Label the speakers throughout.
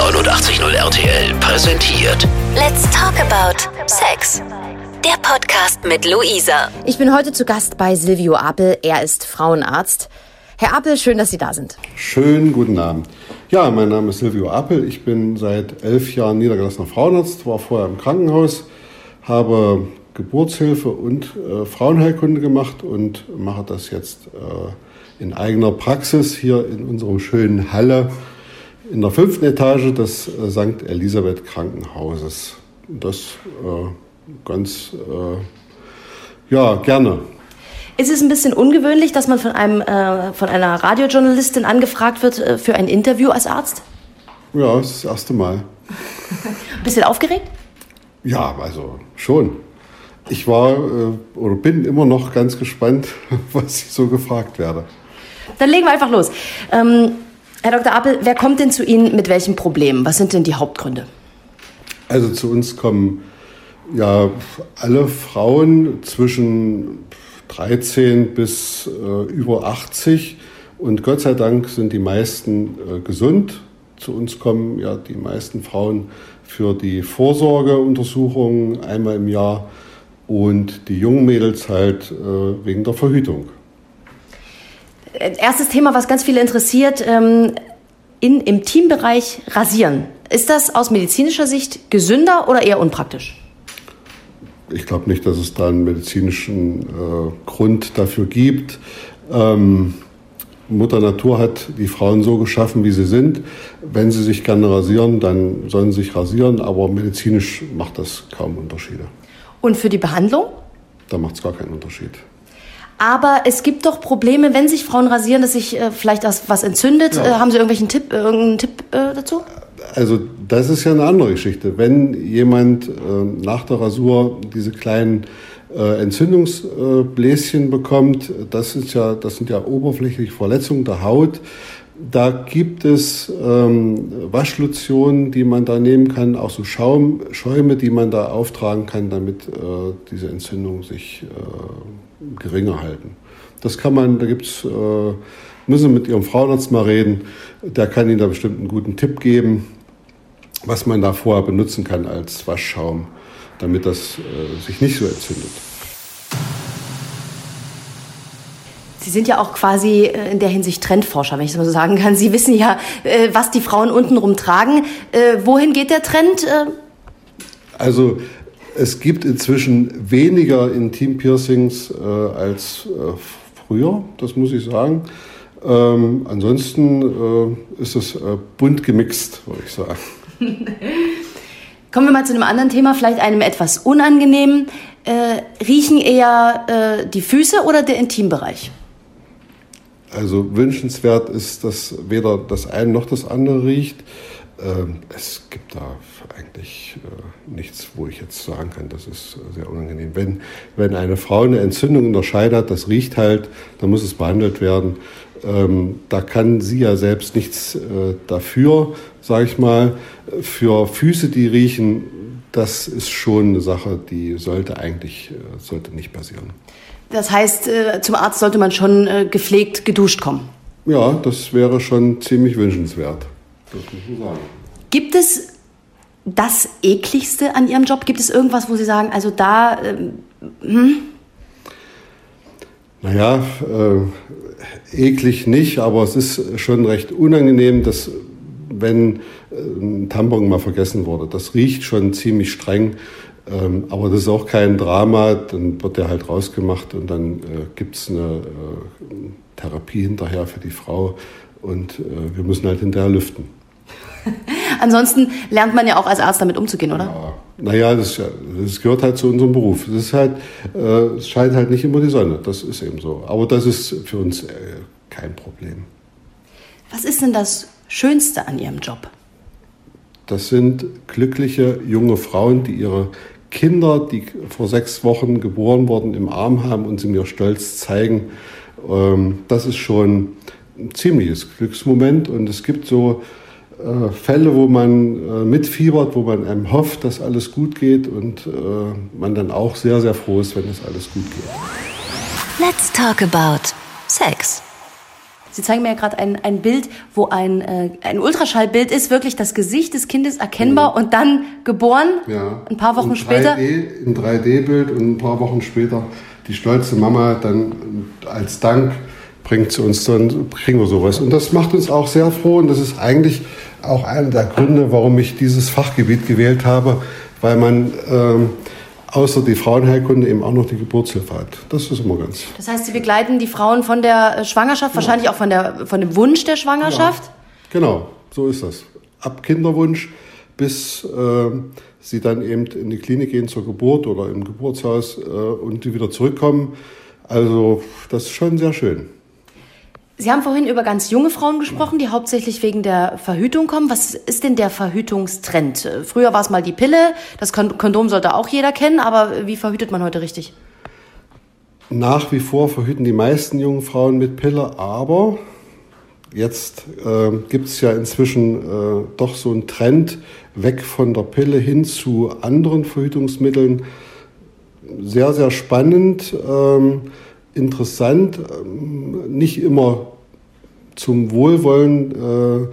Speaker 1: 89.0 RTL präsentiert
Speaker 2: Let's talk about Sex. Der Podcast mit Luisa.
Speaker 3: Ich bin heute zu Gast bei Silvio Apel. Er ist Frauenarzt. Herr Apel, schön, dass Sie da sind.
Speaker 4: Schönen guten Abend. Ja, mein Name ist Silvio Appel. Ich bin seit elf Jahren niedergelassener Frauenarzt, war vorher im Krankenhaus, habe Geburtshilfe und äh, Frauenheilkunde gemacht und mache das jetzt äh, in eigener Praxis hier in unserem schönen Halle in der fünften Etage des äh, St. Elisabeth Krankenhauses. Das äh, ganz, äh, ja, gerne.
Speaker 3: Ist es ein bisschen ungewöhnlich, dass man von, einem, von einer Radiojournalistin angefragt wird für ein Interview als Arzt?
Speaker 4: Ja, das ist das erste Mal.
Speaker 3: Ein bisschen aufgeregt?
Speaker 4: Ja, also schon. Ich war oder bin immer noch ganz gespannt, was ich so gefragt werde.
Speaker 3: Dann legen wir einfach los. Ähm, Herr Dr. Apel, wer kommt denn zu Ihnen mit welchen Problemen? Was sind denn die Hauptgründe?
Speaker 4: Also zu uns kommen ja alle Frauen zwischen 13 bis äh, über 80 und Gott sei Dank sind die meisten äh, gesund. Zu uns kommen ja die meisten Frauen für die Vorsorgeuntersuchungen einmal im Jahr und die jungen Mädels halt äh, wegen der Verhütung.
Speaker 3: Äh, Erstes Thema, was ganz viele interessiert, ähm, in, im Teambereich rasieren. Ist das aus medizinischer Sicht gesünder oder eher unpraktisch?
Speaker 4: Ich glaube nicht, dass es da einen medizinischen äh, Grund dafür gibt. Ähm, Mutter Natur hat die Frauen so geschaffen, wie sie sind. Wenn sie sich gerne rasieren, dann sollen sie sich rasieren, aber medizinisch macht das kaum Unterschiede.
Speaker 3: Und für die Behandlung?
Speaker 4: Da macht es gar keinen Unterschied.
Speaker 3: Aber es gibt doch Probleme, wenn sich Frauen rasieren, dass sich äh, vielleicht das was entzündet.
Speaker 4: Ja.
Speaker 3: Äh, haben Sie irgendwelchen Tipp, äh, irgendeinen Tipp äh, dazu?
Speaker 4: Also das ist ja eine andere Geschichte. Wenn jemand äh, nach der Rasur diese kleinen äh, Entzündungsbläschen bekommt, das, ist ja, das sind ja oberflächliche Verletzungen der Haut. Da gibt es ähm, Waschlotionen, die man da nehmen kann, auch so Schaum, Schäume, die man da auftragen kann, damit äh, diese Entzündungen sich äh, geringer halten. Das kann man, da gibt's, äh, müssen Sie mit Ihrem Frauenarzt mal reden, der kann Ihnen da bestimmt einen guten Tipp geben, was man da vorher benutzen kann als Waschschaum, damit das äh, sich nicht so entzündet.
Speaker 3: Sie sind ja auch quasi äh, in der Hinsicht Trendforscher, wenn ich das mal so sagen kann. Sie wissen ja, äh, was die Frauen untenrum tragen. Äh, wohin geht der Trend?
Speaker 4: Also es gibt inzwischen weniger Intim-Piercings äh, als äh, früher, das muss ich sagen. Ähm, ansonsten äh, ist es äh, bunt gemixt, würde ich sagen.
Speaker 3: Kommen wir mal zu einem anderen Thema, vielleicht einem etwas unangenehmen. Äh, riechen eher äh, die Füße oder der Intimbereich?
Speaker 4: Also wünschenswert ist, dass weder das eine noch das andere riecht. Ähm, es gibt da eigentlich äh, nichts, wo ich jetzt sagen kann, das ist äh, sehr unangenehm. Wenn, wenn eine Frau eine Entzündung in der Scheide hat, das riecht halt, dann muss es behandelt werden. Ähm, da kann sie ja selbst nichts äh, dafür, sage ich mal. Für Füße, die riechen, das ist schon eine Sache, die sollte eigentlich äh, sollte nicht passieren.
Speaker 3: Das heißt, äh, zum Arzt sollte man schon äh, gepflegt, geduscht kommen.
Speaker 4: Ja, das wäre schon ziemlich wünschenswert. Das muss man sagen.
Speaker 3: Gibt es das ekligste an Ihrem Job? Gibt es irgendwas, wo Sie sagen, also da, ähm,
Speaker 4: Naja, äh, eklig nicht, aber es ist schon recht unangenehm, dass wenn äh, ein Tampon mal vergessen wurde. Das riecht schon ziemlich streng, ähm, aber das ist auch kein Drama. Dann wird der halt rausgemacht und dann äh, gibt es eine äh, Therapie hinterher für die Frau und äh, wir müssen halt hinterher lüften.
Speaker 3: ansonsten lernt man ja auch als Arzt damit umzugehen, oder?
Speaker 4: Ja, naja, das, das gehört halt zu unserem Beruf. Das ist halt, äh, es scheint halt nicht immer die Sonne. Das ist eben so. Aber das ist für uns äh, kein Problem.
Speaker 3: Was ist denn das Schönste an Ihrem Job?
Speaker 4: Das sind glückliche junge Frauen, die ihre Kinder, die vor sechs Wochen geboren wurden, im Arm haben und sie mir stolz zeigen. Ähm, Das ist schon ein ziemliches Glücksmoment. Und es gibt so äh, Fälle, wo man äh, mitfiebert, wo man einem hofft, dass alles gut geht und äh, man dann auch sehr, sehr froh ist, wenn es alles gut geht.
Speaker 2: Let's talk about Sex.
Speaker 3: Sie zeigen mir ja gerade ein, ein Bild, wo ein, äh, ein Ultraschallbild ist, wirklich das Gesicht des Kindes erkennbar und dann geboren,
Speaker 4: Ja.
Speaker 3: ein paar Wochen
Speaker 4: in
Speaker 3: später.
Speaker 4: 3D, in 3D-Bild und ein paar Wochen später die stolze Mama dann als Dank bringt sie uns dann, kriegen wir sowas. Und das macht uns auch sehr froh und das ist eigentlich auch einer der Gründe, warum ich dieses Fachgebiet gewählt habe, weil man ähm, außer die Frauenheilkunde eben auch noch die Geburtshilfe hat. Das ist immer ganz.
Speaker 3: Das heißt, Sie begleiten die Frauen von der äh, Schwangerschaft, wahrscheinlich auch von, der, von dem Wunsch der Schwangerschaft.
Speaker 4: Genau, so ist das. Ab Kinderwunsch bis äh, sie dann eben in die Klinik gehen zur Geburt oder im Geburtshaus äh, und die wieder zurückkommen. Also das ist schon sehr schön.
Speaker 3: Sie haben vorhin über ganz junge Frauen gesprochen, die hauptsächlich wegen der Verhütung kommen. Was ist denn der Verhütungstrend? Früher war es mal die Pille, das Kon- Kondom sollte auch jeder kennen, aber wie verhütet man heute richtig?
Speaker 4: Nach wie vor verhüten die meisten jungen Frauen mit Pille, aber jetzt äh, gibt es ja inzwischen äh, doch so einen Trend weg von der Pille hin zu anderen Verhütungsmitteln. Sehr, sehr spannend, ähm, interessant, ähm, nicht immer zum Wohlwollen äh,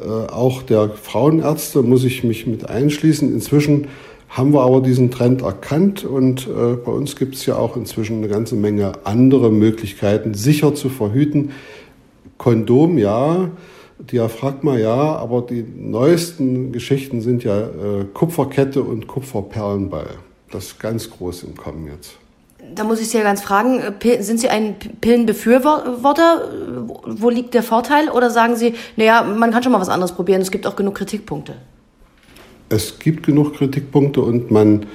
Speaker 4: äh, auch der Frauenärzte muss ich mich mit einschließen. Inzwischen haben wir aber diesen Trend erkannt und äh, bei uns gibt es ja auch inzwischen eine ganze Menge andere Möglichkeiten, sicher zu verhüten. Kondom ja, Diaphragma ja, aber die neuesten Geschichten sind ja äh, Kupferkette und Kupferperlenball. Das ist ganz groß im Kommen jetzt.
Speaker 3: Da muss ich Sie ja ganz fragen, äh, sind Sie ein Pillenbefürworter? Äh, Wo- Wo liegt der Vorteil? Oder sagen Sie, naja, man kann schon mal was anderes probieren, es gibt auch genug Kritikpunkte?
Speaker 4: es gibt genug Kritikpunkte und man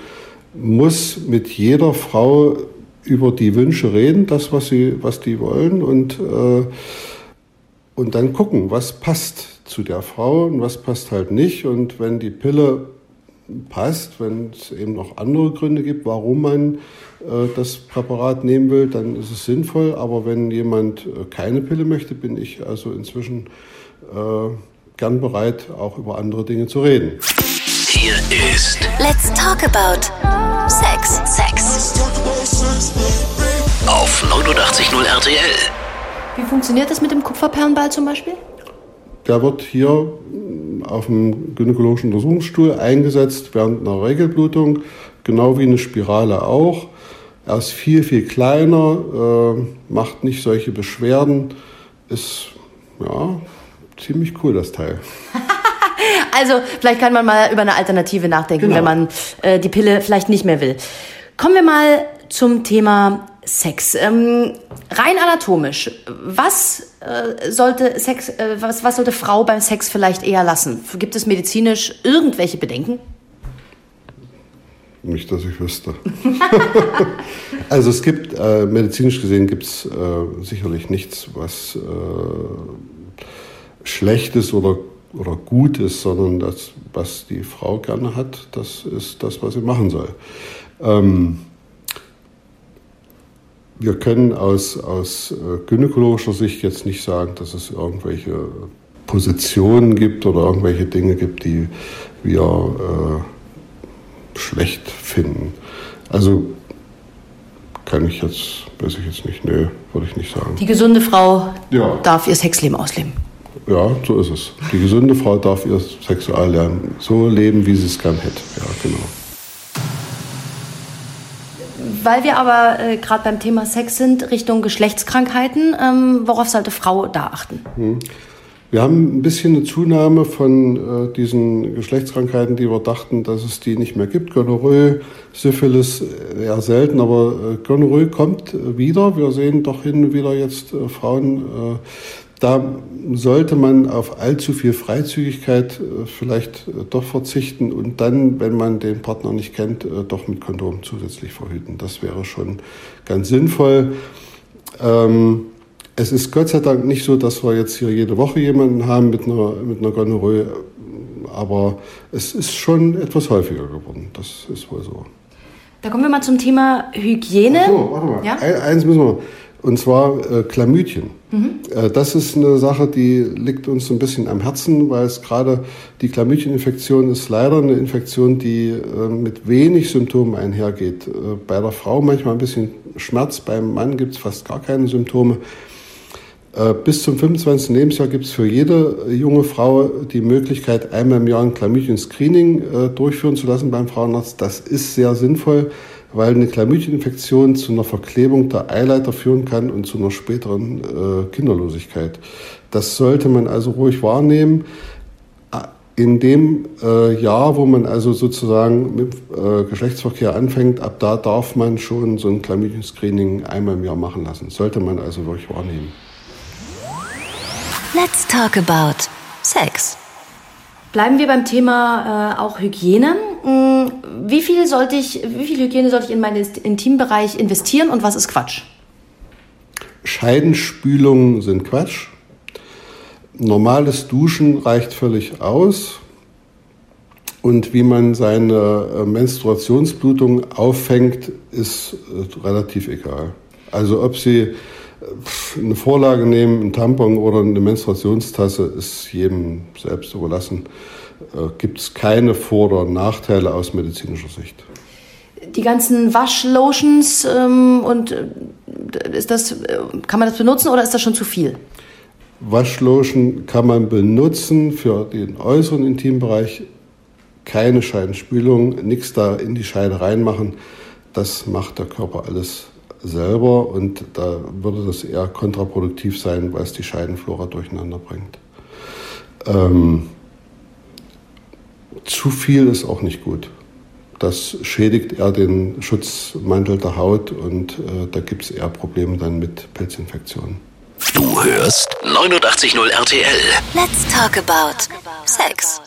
Speaker 4: muss mit jeder Frau über die Wünsche reden, das, was, sie, was die wollen und, äh, und dann gucken, was passt zu der Frau und was passt halt nicht. Und wenn die Pille passt, wenn es eben noch andere Gründe gibt, warum man äh, das Präparat nehmen will, dann ist es sinnvoll. Aber wenn jemand äh, keine Pille möchte, bin ich also inzwischen äh, gern bereit, auch über andere Dinge zu reden.
Speaker 1: Hier ist
Speaker 2: Let's talk about Sex. Sex.
Speaker 1: auf 89.0 RTL.
Speaker 3: Wie funktioniert das mit dem Kupferperlenball zum Beispiel?
Speaker 4: Der wird hier mm, auf dem gynäkologischen Untersuchungsstuhl eingesetzt während einer Regelblutung, genau wie eine Spirale auch. Er ist viel, viel kleiner, äh, macht nicht solche Beschwerden, ist ja ziemlich cool, das Teil.
Speaker 3: Also, vielleicht kann man mal über eine Alternative nachdenken,
Speaker 4: Genau.
Speaker 3: wenn man äh, die Pille vielleicht nicht mehr will. Kommen wir mal zum Thema Sex. Ähm, rein anatomisch, was äh, sollte Sex, äh, was, was sollte Frau beim Sex vielleicht eher lassen? Gibt es medizinisch irgendwelche Bedenken?
Speaker 4: Nicht, dass ich wüsste. also es gibt, äh, medizinisch gesehen gibt es äh, sicherlich nichts, was äh, schlecht ist oder, oder gut ist, sondern das, was die Frau gerne hat, das ist das, was sie machen soll. Ähm, wir können aus, aus äh, gynäkologischer Sicht jetzt nicht sagen, dass es irgendwelche Positionen gibt oder irgendwelche Dinge gibt, die wir äh, schlecht finden. Also kann ich jetzt, weiß ich jetzt nicht, nee, würde ich nicht sagen.
Speaker 3: Die gesunde Frau
Speaker 4: Ja.
Speaker 3: darf ihr Sexleben ausleben.
Speaker 4: Ja, so ist es. Die gesunde Frau darf ihr Sexualleben so leben, wie sie es gern hätte. Ja, genau.
Speaker 3: Weil wir aber äh, gerade beim Thema Sex sind, Richtung Geschlechtskrankheiten, ähm, worauf sollte Frau da achten?
Speaker 4: Wir haben ein bisschen eine Zunahme von äh, diesen Geschlechtskrankheiten, die wir dachten, dass es die nicht mehr gibt. Gonorrhoe, Syphilis äh, eher selten, aber äh, Gonorrhoe kommt äh, wieder. Wir sehen doch hin und wieder jetzt äh, Frauen. Da sollte man auf allzu viel Freizügigkeit äh, vielleicht äh, doch verzichten und dann, wenn man den Partner nicht kennt, äh, doch mit Kondom zusätzlich verhüten. Das wäre schon ganz sinnvoll. Ähm, es ist Gott sei Dank nicht so, dass wir jetzt hier jede Woche jemanden haben mit einer, mit einer Gonorrhoe, aber es ist schon etwas häufiger geworden. Das ist wohl so.
Speaker 3: Da kommen wir mal zum Thema Hygiene.
Speaker 4: So, warte mal.
Speaker 3: Ja?
Speaker 4: Ein, eins müssen wir. Und zwar äh, Chlamydien. Äh, das ist eine Sache, die liegt uns so ein bisschen am Herzen, weil es gerade die Chlamydieninfektion ist leider eine Infektion, die äh, mit wenig Symptomen einhergeht. Äh, bei der Frau manchmal ein bisschen Schmerz, beim Mann gibt es fast gar keine Symptome. Äh, bis zum 25. Lebensjahr gibt es für jede junge Frau die Möglichkeit, einmal im Jahr ein Chlamydien-Screening äh, durchführen zu lassen beim Frauenarzt. Das ist sehr sinnvoll, weil eine Chlamydieninfektion zu einer Verklebung der Eileiter führen kann und zu einer späteren äh, Kinderlosigkeit. Das sollte man also ruhig wahrnehmen. In dem äh, Jahr, wo man also sozusagen mit äh, Geschlechtsverkehr anfängt, ab da darf man schon so ein Chlamydien-Screening einmal im Jahr machen lassen. Sollte man also wirklich wahrnehmen.
Speaker 2: Let's talk about Sex.
Speaker 3: Bleiben wir beim Thema äh, auch Hygiene. Hm, wie viel sollte ich, wie viel Hygiene sollte ich in meinen Intimbereich investieren und was ist Quatsch?
Speaker 4: Scheidenspülungen sind Quatsch. Normales Duschen reicht völlig aus. Und wie man seine äh, Menstruationsblutung auffängt, ist äh, relativ egal. Also ob Sie eine Vorlage nehmen, ein Tampon oder eine Menstruationstasse, ist jedem selbst überlassen. Äh, Gibt es keine Vor- oder Nachteile aus medizinischer Sicht.
Speaker 3: Die ganzen Waschlotions ähm, und äh, ist das, äh, kann man das benutzen oder ist das schon zu viel?
Speaker 4: Waschlotion kann man benutzen für den äußeren Intimbereich. Keine Scheidenspülung, nichts da in die Scheide reinmachen. Das macht der Körper alles selber und da würde das eher kontraproduktiv sein, weil es die Scheidenflora durcheinander bringt. Ähm, zu viel ist auch nicht gut. Das schädigt eher den Schutzmantel der Haut und äh, da gibt es eher Probleme dann mit Pilzinfektionen.
Speaker 1: Du hörst 89.0 RTL.
Speaker 2: Let's talk about Sex.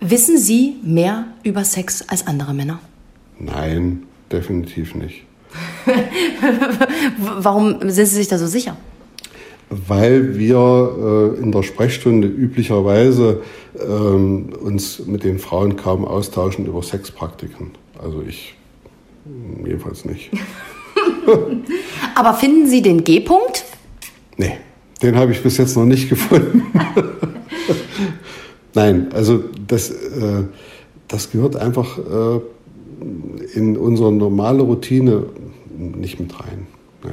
Speaker 3: Wissen Sie mehr über Sex als andere Männer?
Speaker 4: Nein, definitiv nicht.
Speaker 3: Warum sind Sie sich da so sicher?
Speaker 4: Weil wir äh, in der Sprechstunde üblicherweise ähm, uns mit den Frauen kaum austauschen über Sexpraktiken. Also ich hm, jedenfalls nicht.
Speaker 3: Aber finden Sie den G-Punkt?
Speaker 4: Nee, den habe ich bis jetzt noch nicht gefunden. Nein, also das, äh, das gehört einfach äh, in unsere normale Routine nicht mit rein. Nee.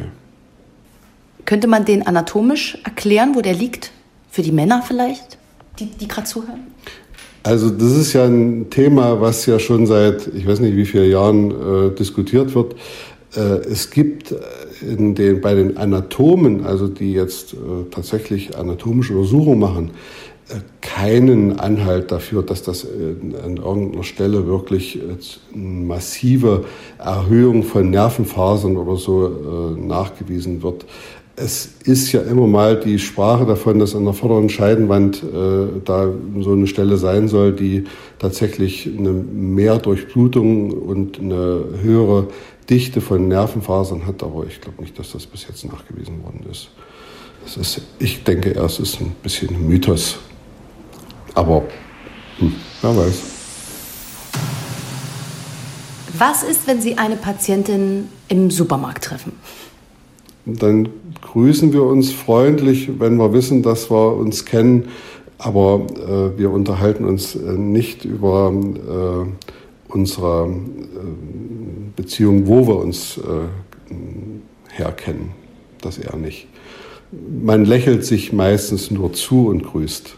Speaker 3: Könnte man den anatomisch erklären, wo der liegt? Für die Männer vielleicht, die, die gerade zuhören?
Speaker 4: Also das ist ja ein Thema, was ja schon seit, ich weiß nicht wie vielen Jahren äh, diskutiert wird. Äh, es gibt in den, bei den Anatomen, also die jetzt äh, tatsächlich anatomische Untersuchungen machen, keinen Anhalt dafür, dass das an irgendeiner Stelle wirklich eine massive Erhöhung von Nervenfasern oder so äh, nachgewiesen wird. Es ist ja immer mal die Sprache davon, dass an der vorderen Scheidenwand äh, da so eine Stelle sein soll, die tatsächlich eine mehr Durchblutung und eine höhere Dichte von Nervenfasern hat. Aber ich glaube nicht, dass das bis jetzt nachgewiesen worden ist. Das ist ich denke es ist ein bisschen Mythos. Aber hm, wer weiß.
Speaker 3: Was ist, wenn Sie eine Patientin im Supermarkt treffen?
Speaker 4: Dann grüßen wir uns freundlich, wenn wir wissen, dass wir uns kennen. Aber äh, wir unterhalten uns äh, nicht über äh, unsere äh, Beziehung, wo wir uns äh, herkennen. Das eher nicht. Man lächelt sich meistens nur zu und grüßt.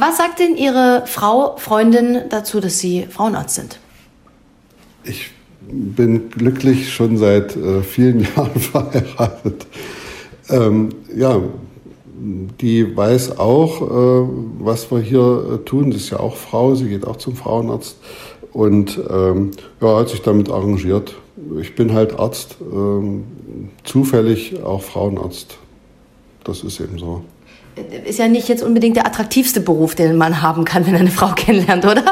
Speaker 3: Was sagt denn Ihre Frau, Freundin dazu, dass Sie Frauenarzt sind?
Speaker 4: Ich bin glücklich schon seit äh, vielen Jahren verheiratet. Ähm, ja, die weiß auch, äh, was wir hier äh, tun. Sie ist ja auch Frau, sie geht auch zum Frauenarzt und ähm, ja, hat sich damit arrangiert. Ich bin halt Arzt, ähm, zufällig auch Frauenarzt. Das ist eben so
Speaker 3: ist ja nicht jetzt unbedingt der attraktivste Beruf, den man haben kann, wenn eine Frau kennenlernt, oder?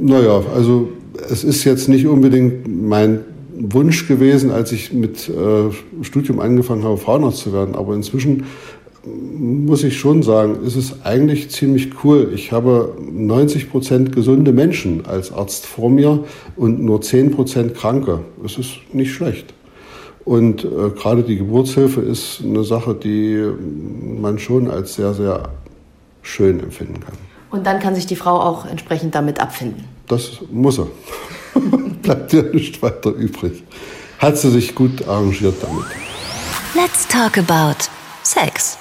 Speaker 4: Naja, also es ist jetzt nicht unbedingt mein Wunsch gewesen, als ich mit äh, Studium angefangen habe, Frauenarzt zu werden. Aber inzwischen muss ich schon sagen, ist es eigentlich ziemlich cool. Ich habe 90 Prozent gesunde Menschen als Arzt vor mir und nur 10 Prozent Kranke. Es ist nicht schlecht. Und äh, gerade die Geburtshilfe ist eine Sache, die man schon als sehr, sehr schön empfinden kann.
Speaker 3: Und dann kann sich die Frau auch entsprechend damit abfinden.
Speaker 4: Das muss er. Bleibt ja nicht weiter übrig. Hat sie sich gut arrangiert damit.
Speaker 2: Let's talk about Sex.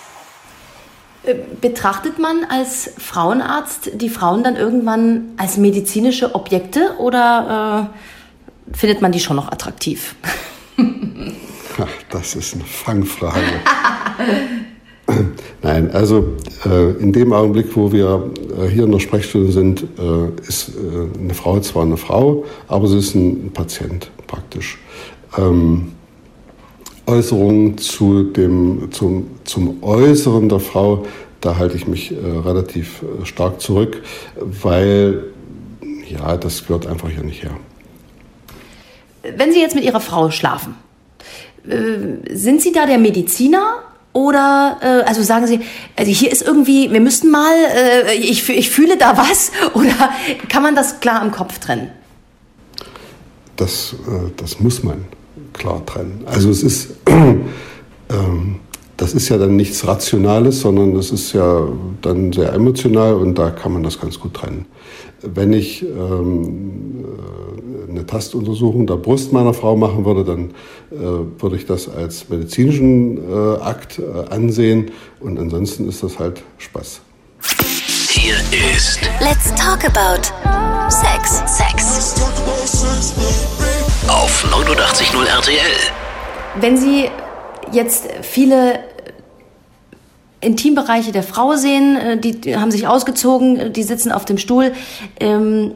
Speaker 3: Betrachtet man als Frauenarzt die Frauen dann irgendwann als medizinische Objekte oder äh, findet man die schon noch attraktiv?
Speaker 4: Ach, das ist eine Fangfrage. Nein, also äh, in dem Augenblick, wo wir äh, hier in der Sprechstunde sind, äh, ist äh, eine Frau zwar eine Frau, aber sie ist ein Patient praktisch. Ähm, Äußerungen zu dem, zum, zum Äußeren der Frau, da halte ich mich äh, relativ äh, stark zurück, weil ja, das gehört einfach hier nicht her.
Speaker 3: Wenn Sie jetzt mit Ihrer Frau schlafen, äh, sind Sie da der Mediziner oder äh, also sagen Sie, also hier ist irgendwie, wir müssten mal, äh, ich, ich fühle da was oder kann man das klar im Kopf trennen?
Speaker 4: Das, äh, das muss man klar trennen. Also es ist, ähm, das ist ja dann nichts Rationales, sondern das ist ja dann sehr emotional und da kann man das ganz gut trennen. Wenn ich ähm, äh, eine Tastuntersuchung der Brust meiner Frau machen würde, dann äh, würde ich das als medizinischen äh, Akt äh, ansehen und ansonsten ist das halt Spaß.
Speaker 1: Hier ist
Speaker 2: Let's talk about Sex. Sex.
Speaker 1: auf 89.0 RTL.
Speaker 3: Wenn Sie jetzt viele Intimbereiche der Frau sehen, äh, die, haben sich ausgezogen, äh, die sitzen auf dem Stuhl. Ähm,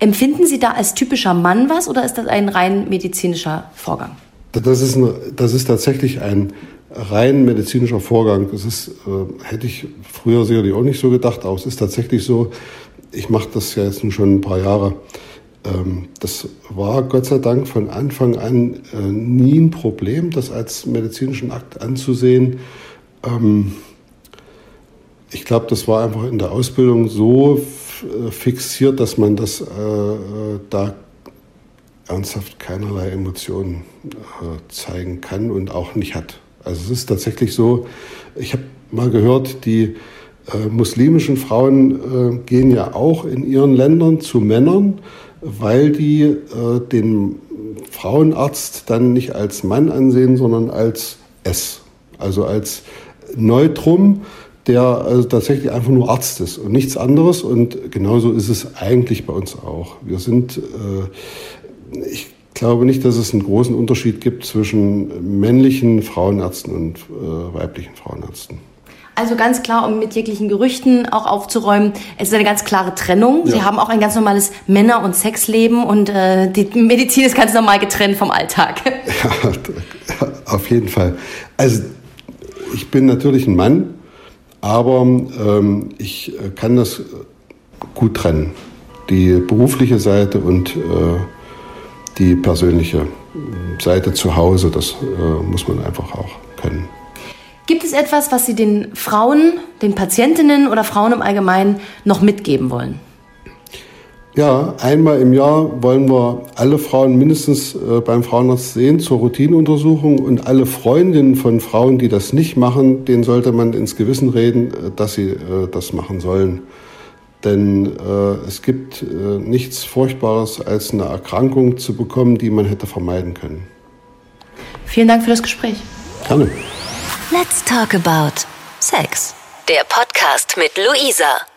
Speaker 3: empfinden Sie da als typischer Mann was oder ist das ein rein medizinischer Vorgang?
Speaker 4: Das ist, ein, das ist tatsächlich ein rein medizinischer Vorgang. Das ist, äh, hätte ich früher sicherlich auch nicht so gedacht, aber es ist tatsächlich so. Ich mache das ja jetzt nun schon ein paar Jahre. Ähm, das war Gott sei Dank von Anfang an äh, nie ein Problem, das als medizinischen Akt anzusehen. Ähm, ich glaube, das war einfach in der Ausbildung so fixiert, dass man das äh, da ernsthaft keinerlei Emotionen äh, zeigen kann und auch nicht hat. Also es ist tatsächlich so, ich habe mal gehört, die äh, muslimischen Frauen äh, gehen ja auch in ihren Ländern zu Männern, weil die äh, den Frauenarzt dann nicht als Mann ansehen, sondern als S, also als Neutrum, der also tatsächlich einfach nur Arzt ist und nichts anderes. Und genauso ist es eigentlich bei uns auch. Wir sind, äh, ich glaube nicht, dass es einen großen Unterschied gibt zwischen männlichen Frauenärzten und äh, weiblichen Frauenärzten.
Speaker 3: Also ganz klar, um mit jeglichen Gerüchten auch aufzuräumen, es ist eine ganz klare Trennung. Sie
Speaker 4: Ja.
Speaker 3: haben auch ein ganz normales Männer- und Sexleben und äh, die Medizin ist ganz normal getrennt vom Alltag.
Speaker 4: Ja, auf jeden Fall. Also ich bin natürlich ein Mann, aber ähm, ich äh, kann das gut trennen. Die berufliche Seite und äh, die persönliche Seite zu Hause, das äh, muss man einfach auch können.
Speaker 3: Gibt es etwas, was Sie den Frauen, den Patientinnen oder Frauen im Allgemeinen noch mitgeben wollen?
Speaker 4: Ja, einmal im Jahr wollen wir alle Frauen mindestens äh, beim Frauenarzt sehen zur Routineuntersuchung und alle Freundinnen von Frauen, die das nicht machen, denen sollte man ins Gewissen reden, äh, dass sie äh, das machen sollen. Denn äh, es gibt nichts Furchtbares, als eine Erkrankung zu bekommen, die man hätte vermeiden können.
Speaker 3: Vielen Dank für das Gespräch.
Speaker 4: Gerne.
Speaker 2: Let's talk about Sex. Der Podcast mit Luisa.